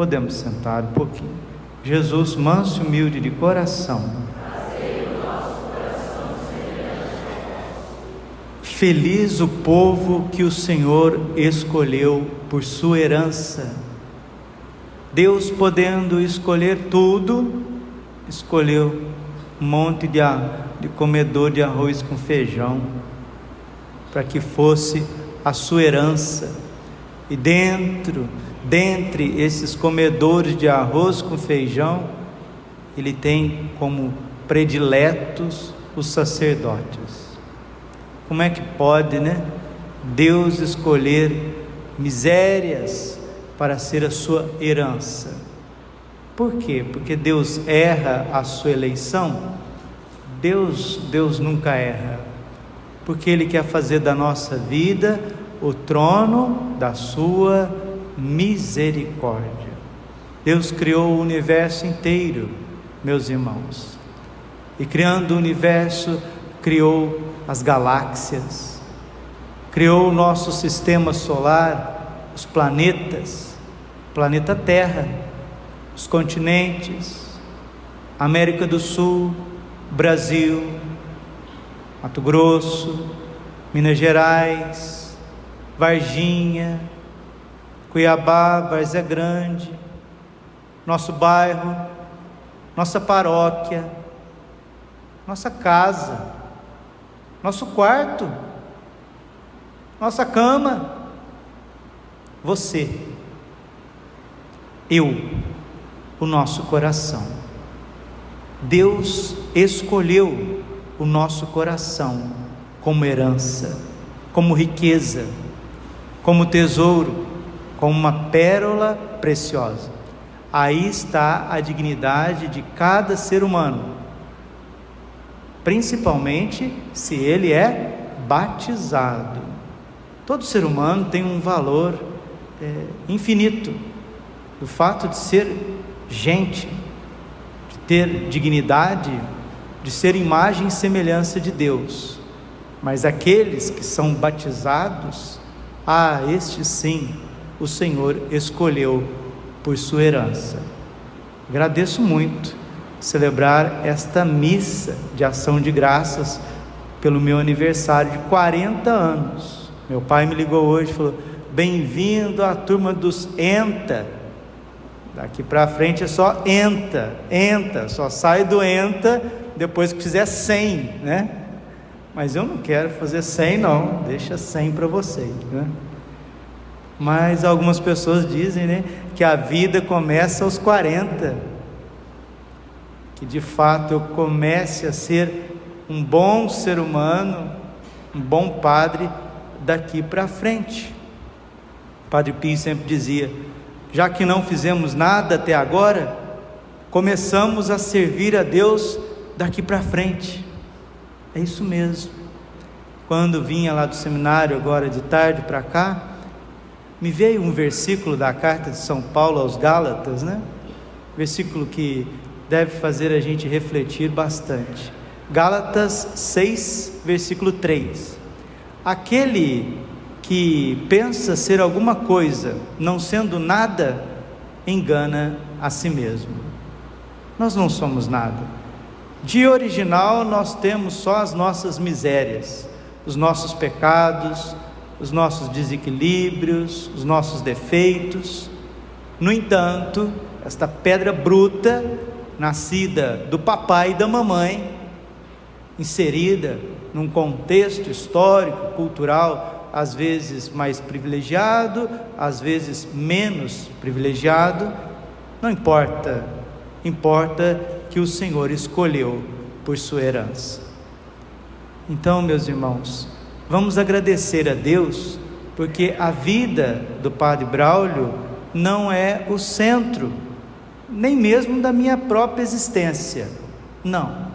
Podemos sentar um pouquinho. Jesus, manso e humilde de coração. Feliz o povo que o Senhor escolheu por sua herança. Deus, podendo escolher tudo, escolheu um monte de, de comedor de arroz com feijão, para que fosse a sua herança. E dentro dentre esses comedores de arroz com feijão, ele tem como prediletos os sacerdotes. Como é que pode, né? Deus escolher misérias para ser a sua herança. Por quê? Porque Deus erra a sua eleição? Deus, Deus nunca erra. Porque ele quer fazer da nossa vida o trono da sua misericórdia. Deus criou o universo inteiro, meus irmãos. E criando o universo, criou as galáxias, criou o nosso sistema solar, os planetas, planeta Terra, os continentes, América do Sul, Brasil, Mato Grosso, Minas Gerais, Varginha, Cuiabá, Várzea Grande, nosso bairro, nossa paróquia, nossa casa, nosso quarto, nossa cama, você, eu, o nosso coração. Deus escolheu o nosso coração como herança, como riqueza, como tesouro como uma pérola preciosa. Aí está a dignidade de cada ser humano, principalmente se ele é batizado. Todo ser humano tem um valor é, infinito. O fato de ser gente, de ter dignidade, de ser imagem e semelhança de Deus. Mas aqueles que são batizados, ah, estes sim, o Senhor escolheu por sua herança. Agradeço muito celebrar esta missa de ação de graças pelo meu aniversário de 40 anos. Meu pai me ligou hoje e falou: Bem-vindo à turma dos ENTA. Daqui para frente é só ENTA, ENTA, só sai do ENTA depois que fizer 100, né? Mas eu não quero fazer 100 não, deixa 100 para vocês, né? Mas algumas pessoas dizem né, que a vida começa aos 40. Que de fato eu comece a ser um bom ser humano, um bom padre daqui para frente. O padre Pio sempre dizia: já que não fizemos nada até agora, começamos a servir a Deus daqui para frente. É isso mesmo. Quando vinha lá do seminário agora de tarde para cá, me veio um versículo da carta de São Paulo aos Gálatas, né? Versículo que deve fazer a gente refletir bastante. Gálatas 6, versículo 3. Aquele que pensa ser alguma coisa, não sendo nada, engana a si mesmo. Nós não somos nada. De original, nós temos só as nossas misérias, os nossos pecados, os nossos desequilíbrios, os nossos defeitos. No entanto, esta pedra bruta, nascida do papai e da mamãe, inserida num contexto histórico, cultural, às vezes mais privilegiado, às vezes menos privilegiado, não importa, importa que o Senhor escolheu por sua herança. Então, meus irmãos, Vamos agradecer a Deus, porque a vida do Padre Braulio não é o centro, nem mesmo da minha própria existência. Não.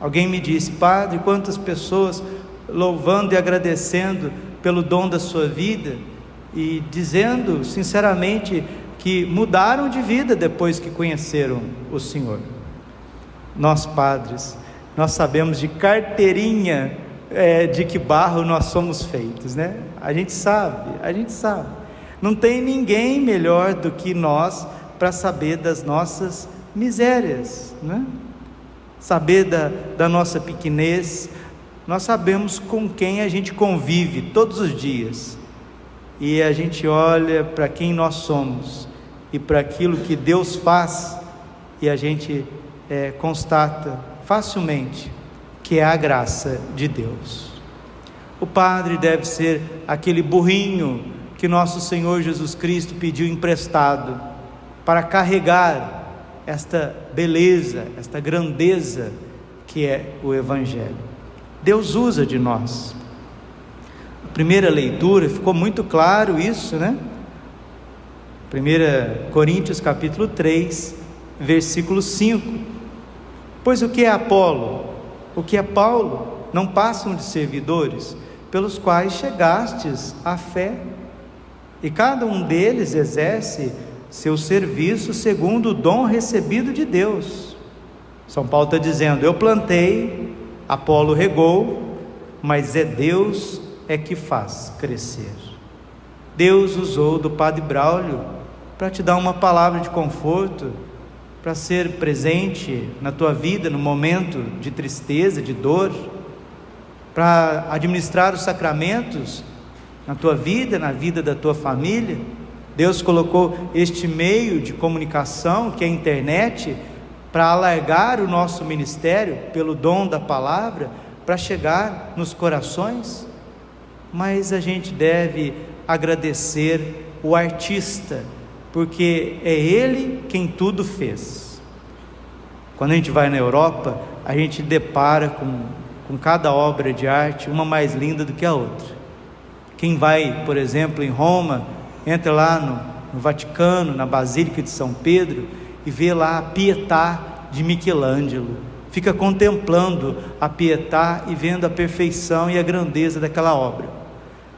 Alguém me disse, Padre, quantas pessoas louvando e agradecendo pelo dom da sua vida e dizendo sinceramente que mudaram de vida depois que conheceram o Senhor. Nós, padres, nós sabemos de carteirinha é, de que barro nós somos feitos, né? A gente sabe, a gente sabe. Não tem ninguém melhor do que nós para saber das nossas misérias, né? Saber da, da nossa pequenez, nós sabemos com quem a gente convive todos os dias. E a gente olha para quem nós somos e para aquilo que Deus faz, e a gente é, constata facilmente que é a graça de Deus. O padre deve ser aquele burrinho que nosso Senhor Jesus Cristo pediu emprestado para carregar esta beleza, esta grandeza que é o Evangelho. Deus usa de nós. A primeira leitura ficou muito claro isso, né? 1 Coríntios capítulo 3, versículo 5. Pois o que é Apolo? O que é Paulo? Não passam de servidores pelos quais chegastes à fé. E cada um deles exerce seu serviço segundo o dom recebido de Deus. São Paulo está dizendo: Eu plantei, Apolo regou, mas é Deus é que faz crescer. Deus usou do Padre Braulio para te dar uma palavra de conforto, para ser presente na tua vida no momento de tristeza, de dor, para administrar os sacramentos na tua vida, na vida da tua família. Deus colocou este meio de comunicação, que é a internet, para alargar o nosso ministério pelo dom da palavra, para chegar nos corações. Mas a gente deve agradecer o artista porque é Ele quem tudo fez. Quando a gente vai na Europa, a gente depara com, com cada obra de arte, uma mais linda do que a outra. Quem vai, por exemplo, em Roma, entra lá no, no Vaticano, na Basílica de São Pedro, e vê lá a Pietà de Michelangelo. Fica contemplando a Pietà e vendo a perfeição e a grandeza daquela obra.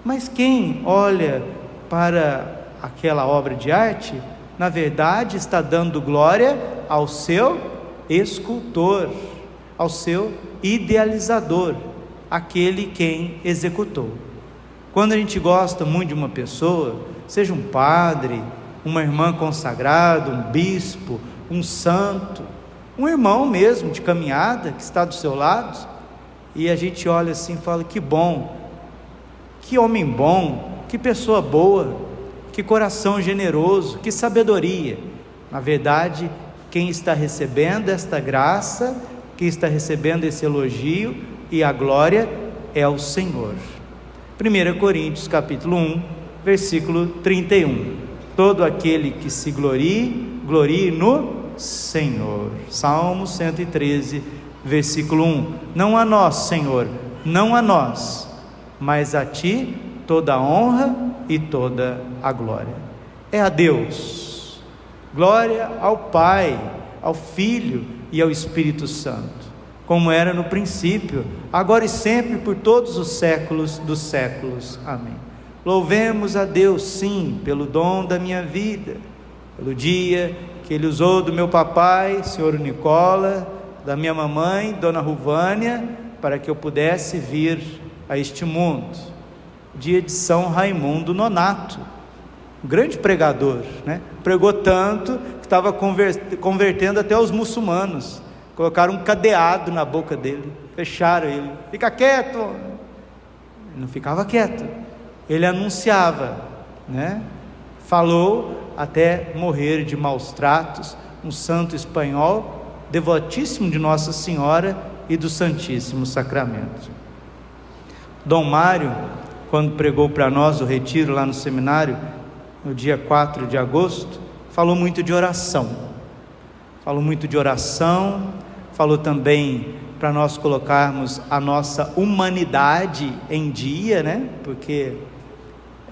Mas quem olha para aquela obra de arte, na verdade está dando glória ao seu escultor, ao seu idealizador, aquele quem executou. Quando a gente gosta muito de uma pessoa, seja um padre, uma irmã consagrada, um bispo, um santo, um irmão mesmo de caminhada que está do seu lado, e a gente olha assim e fala: que bom, que homem bom, que pessoa boa, que coração generoso, que sabedoria. Na verdade, quem está recebendo esta graça, quem está recebendo esse elogio e a glória é o Senhor. 1 Coríntios capítulo 1, versículo 31. Todo aquele que se glorie, glorie no Senhor. Salmo 113, versículo 1. Não a nós, Senhor, não a nós, mas a ti toda a honra e toda a glória. É a Deus. Glória ao Pai, ao Filho e ao Espírito Santo, como era no princípio, agora e sempre, por todos os séculos dos séculos. Amém. Louvemos a Deus, sim, pelo dom da minha vida, pelo dia que Ele usou do meu papai, Senhor Nicola, da minha mamãe, Dona Ruvânia, para que eu pudesse vir a este mundo dia de São Raimundo Nonato, um grande pregador, né? pregou tanto que estava convertendo até os muçulmanos, colocaram um cadeado na boca dele, fecharam ele, fica quieto, ele não ficava quieto, ele anunciava, né? falou até morrer de maus tratos, um santo espanhol, devotíssimo de Nossa Senhora e do Santíssimo Sacramento. Dom Mário quando pregou para nós o retiro lá no seminário, no dia 4 de agosto, falou muito de oração. Falou muito de oração, falou também para nós colocarmos a nossa humanidade em dia, né? Porque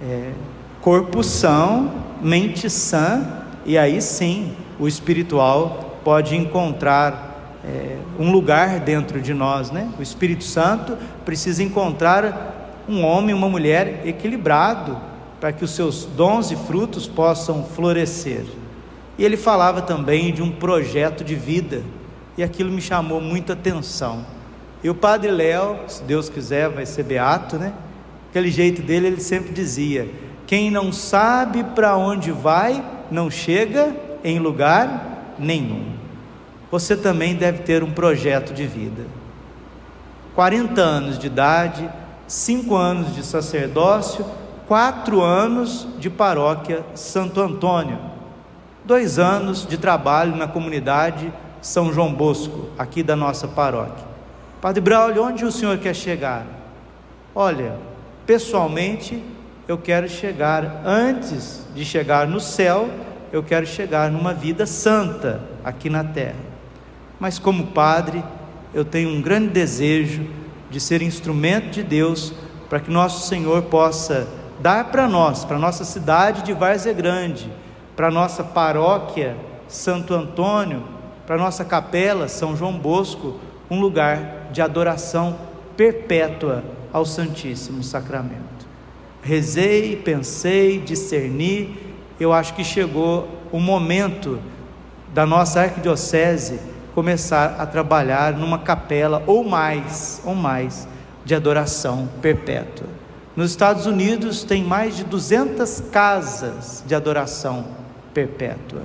é, corpo são, mente sã, e aí sim o espiritual pode encontrar é, um lugar dentro de nós, né? O Espírito Santo precisa encontrar um homem, uma mulher equilibrado para que os seus dons e frutos possam florescer. E ele falava também de um projeto de vida, e aquilo me chamou muita atenção. E o padre Léo, se Deus quiser, vai ser beato, né? Aquele jeito dele, ele sempre dizia: quem não sabe para onde vai, não chega em lugar nenhum. Você também deve ter um projeto de vida. 40 anos de idade, 5 anos de sacerdócio, 4 anos de paróquia Santo Antônio, dois anos de trabalho na comunidade São João Bosco, aqui da nossa paróquia. Padre Braulio, onde o senhor quer chegar? Olha, pessoalmente, eu quero chegar, antes de chegar no céu, eu quero chegar numa vida santa aqui na terra. Mas como padre, eu tenho um grande desejo de ser instrumento de Deus para que nosso Senhor possa dar para nós, para nossa cidade de Várzea Grande, para nossa paróquia Santo Antônio, para nossa capela São João Bosco, um lugar de adoração perpétua ao Santíssimo Sacramento. Rezei, pensei, discerni, eu acho que chegou o momento da nossa arquidiocese começar a trabalhar numa capela ou mais, ou mais, de adoração perpétua. Nos Estados Unidos tem mais de 200 casas de adoração perpétua.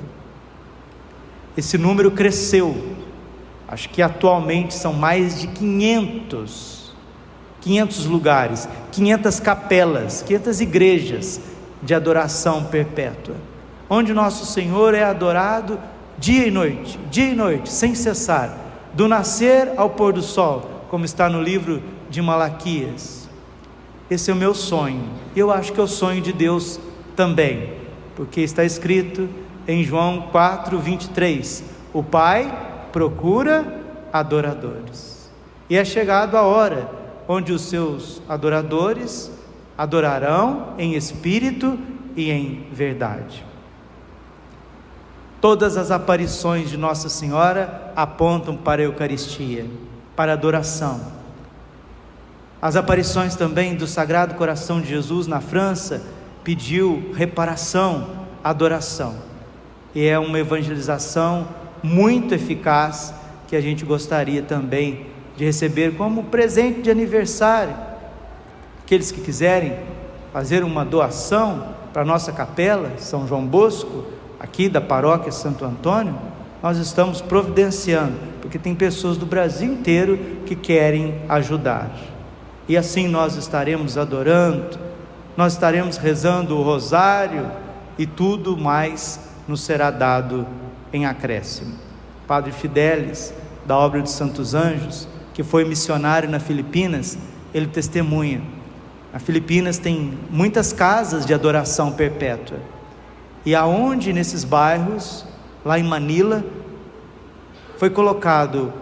Esse número cresceu. Acho que atualmente são mais de 500 500 lugares, 500 capelas, 500 igrejas de adoração perpétua, onde nosso Senhor é adorado dia e noite, dia e noite, sem cessar, do nascer ao pôr do sol, como está no livro de Malaquias. Esse é o meu sonho. Eu acho que é o sonho de Deus também, porque está escrito em João 4, 23: O Pai procura adoradores. E é chegado a hora onde os seus adoradores adorarão em espírito e em verdade. Todas as aparições de Nossa Senhora apontam para a Eucaristia, para a adoração. As aparições também do Sagrado Coração de Jesus na França pediu reparação, adoração. E é uma evangelização muito eficaz que a gente gostaria também de receber como presente de aniversário. Aqueles que quiserem fazer uma doação para a nossa capela, São João Bosco, aqui da paróquia Santo Antônio, nós estamos providenciando, porque tem pessoas do Brasil inteiro que querem ajudar. E assim nós estaremos adorando, nós estaremos rezando o rosário e tudo mais nos será dado em acréscimo. Padre Fidelis, da obra de Santos Anjos, que foi missionário na Filipinas, ele testemunha. Na Filipinas tem muitas casas de adoração perpétua. E aonde nesses bairros, lá em Manila, foi colocado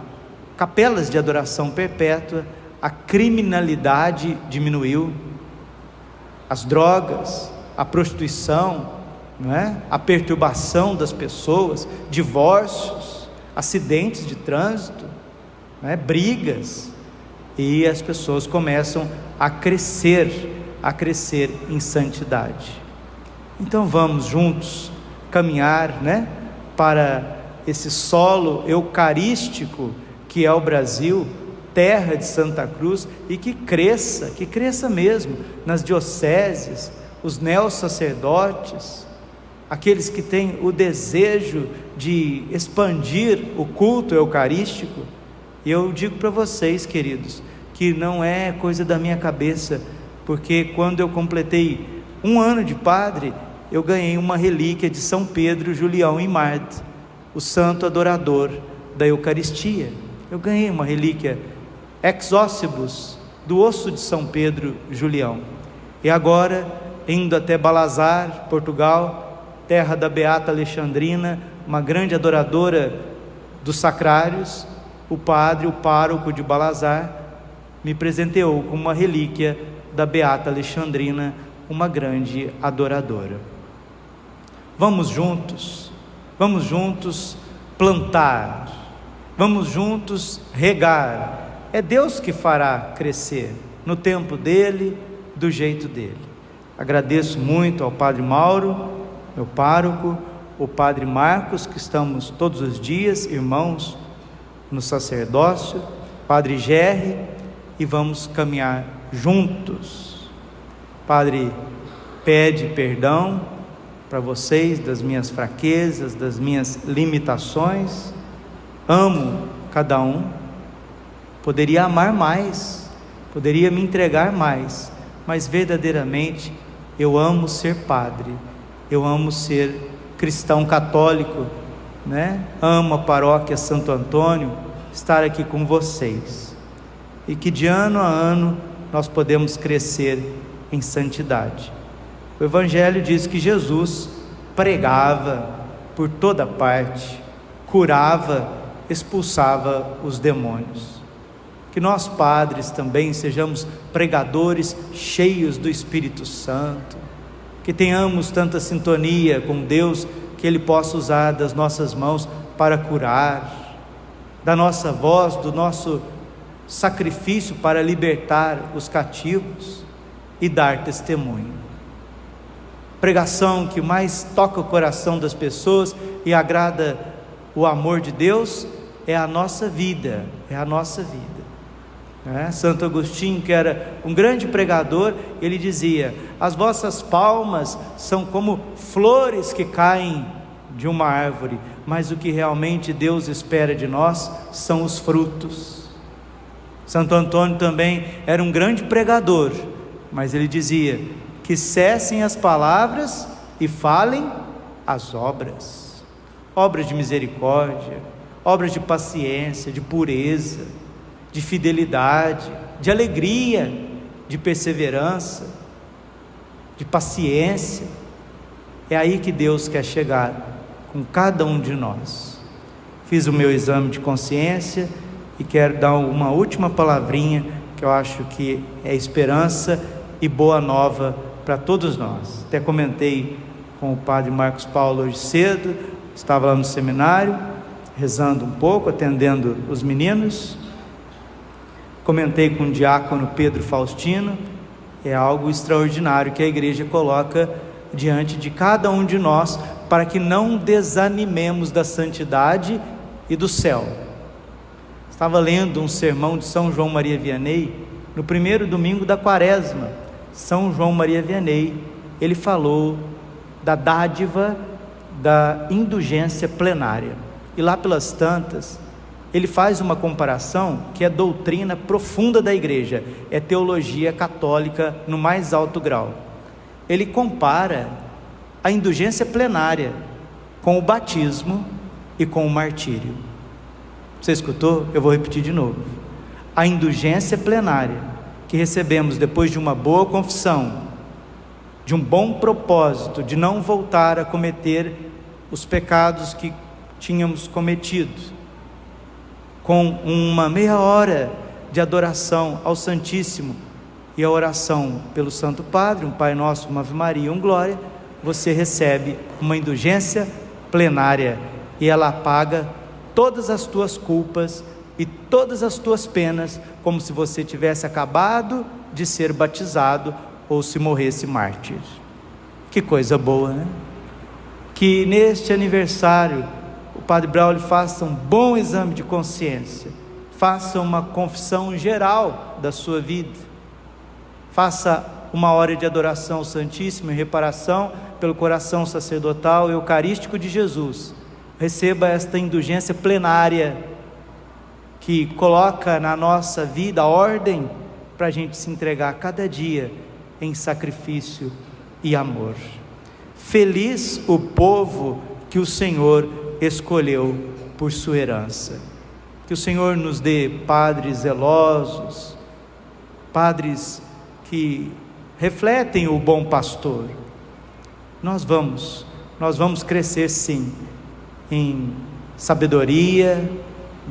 capelas de adoração perpétua, a criminalidade diminuiu, as drogas, a prostituição, é? a perturbação das pessoas, divórcios, acidentes de trânsito, né, brigas, e as pessoas começam a crescer, a crescer em santidade. Então vamos juntos caminhar, né, para esse solo eucarístico que é o Brasil, terra de Santa Cruz, e que cresça, que cresça mesmo nas dioceses, os neos-sacerdotes, aqueles que têm o desejo de expandir o culto eucarístico, e eu digo para vocês, queridos, que não é coisa da minha cabeça, porque quando eu completei um ano de padre, eu ganhei uma relíquia de São Pedro Julião em Marte, o santo adorador da Eucaristia. Eu ganhei uma relíquia ex do osso de São Pedro Julião. E agora, indo até Balazar, Portugal, terra da Beata Alexandrina, uma grande adoradora dos sacrários, o padre, o pároco de Balazar, me presenteou com uma relíquia da Beata Alexandrina, uma grande adoradora. Vamos juntos, vamos juntos plantar, vamos juntos regar. É Deus que fará crescer no tempo dele, do jeito dele. Agradeço muito ao Padre Mauro, meu pároco, o Padre Marcos, que estamos todos os dias, irmãos, no sacerdócio, Padre Gerry, e vamos caminhar juntos. Padre, pede perdão para vocês das minhas fraquezas, das minhas limitações. Amo cada um. Poderia amar mais, poderia me entregar mais, mas verdadeiramente eu amo ser padre, eu amo ser cristão católico, né? Amo a paróquia Santo Antônio, estar aqui com vocês. E que de ano a ano nós podemos crescer em santidade. O Evangelho diz que Jesus pregava por toda parte, curava, expulsava os demônios. Que nós, padres, também sejamos pregadores cheios do Espírito Santo, que tenhamos tanta sintonia com Deus que Ele possa usar das nossas mãos para curar, da nossa voz, do nosso sacrifício para libertar os cativos e dar testemunho pregação que mais toca o coração das pessoas e agrada o amor de Deus é a nossa vida, é a nossa vida. É? Santo Agostinho, que era um grande pregador, ele dizia: As vossas palmas são como flores que caem de uma árvore, mas o que realmente Deus espera de nós são os frutos. Santo Antônio também era um grande pregador, mas ele dizia: que cessem as palavras e falem as obras. Obras de misericórdia, obras de paciência, de pureza, de fidelidade, de alegria, de perseverança, de paciência. É aí que Deus quer chegar com cada um de nós. Fiz o meu exame de consciência e quero dar uma última palavrinha que eu acho que é esperança e boa nova para todos nós. Até comentei com o padre Marcos Paulo hoje cedo, estava lá no seminário, rezando um pouco, atendendo os meninos. Comentei com o diácono Pedro Faustino, é algo extraordinário que a igreja coloca diante de cada um de nós para que não desanimemos da santidade e do céu. Estava lendo um sermão de São João Maria Vianney no primeiro domingo da quaresma são João Maria Vianney, ele falou da dádiva da indulgência plenária. E lá pelas tantas, ele faz uma comparação que é doutrina profunda da igreja, é teologia católica no mais alto grau. Ele compara a indulgência plenária com o batismo e com o martírio. Você escutou? Eu vou repetir de novo. A indulgência plenária que recebemos depois de uma boa confissão, de um bom propósito, de não voltar a cometer os pecados que tínhamos cometido, com uma meia hora de adoração ao Santíssimo e a oração pelo Santo Padre, um Pai Nosso, uma Ave Maria, um Glória, você recebe uma indulgência plenária e ela apaga todas as tuas culpas e todas as tuas penas, como se você tivesse acabado de ser batizado ou se morresse mártir. Que coisa boa, né? Que neste aniversário o Padre Braulio faça um bom exame de consciência, faça uma confissão geral da sua vida, faça uma hora de adoração ao Santíssimo reparação pelo coração sacerdotal eucarístico de Jesus. Receba esta indulgência plenária que coloca na nossa vida a ordem para a gente se entregar cada dia em sacrifício e amor. Feliz o povo que o Senhor escolheu por sua herança. Que o Senhor nos dê padres zelosos, padres que refletem o bom pastor. Nós vamos, nós vamos crescer sim em sabedoria,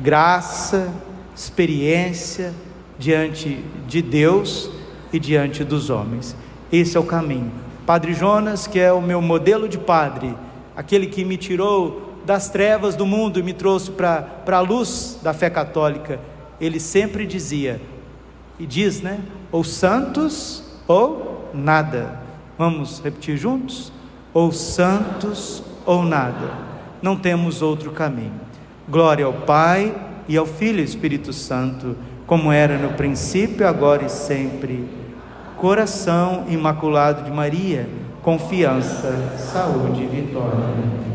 graça, experiência diante de Deus e diante dos homens. Esse é o caminho. Padre Jonas, que é o meu modelo de padre, aquele que me tirou das trevas do mundo e me trouxe para a luz da fé católica, ele sempre dizia, e diz, né? Ou santos ou nada. Vamos repetir juntos? Ou santos ou nada. Não temos outro caminho. Glória ao Pai e ao Filho e Espírito Santo, como era no princípio, agora e sempre. Coração imaculado de Maria, confiança, saúde e vitória.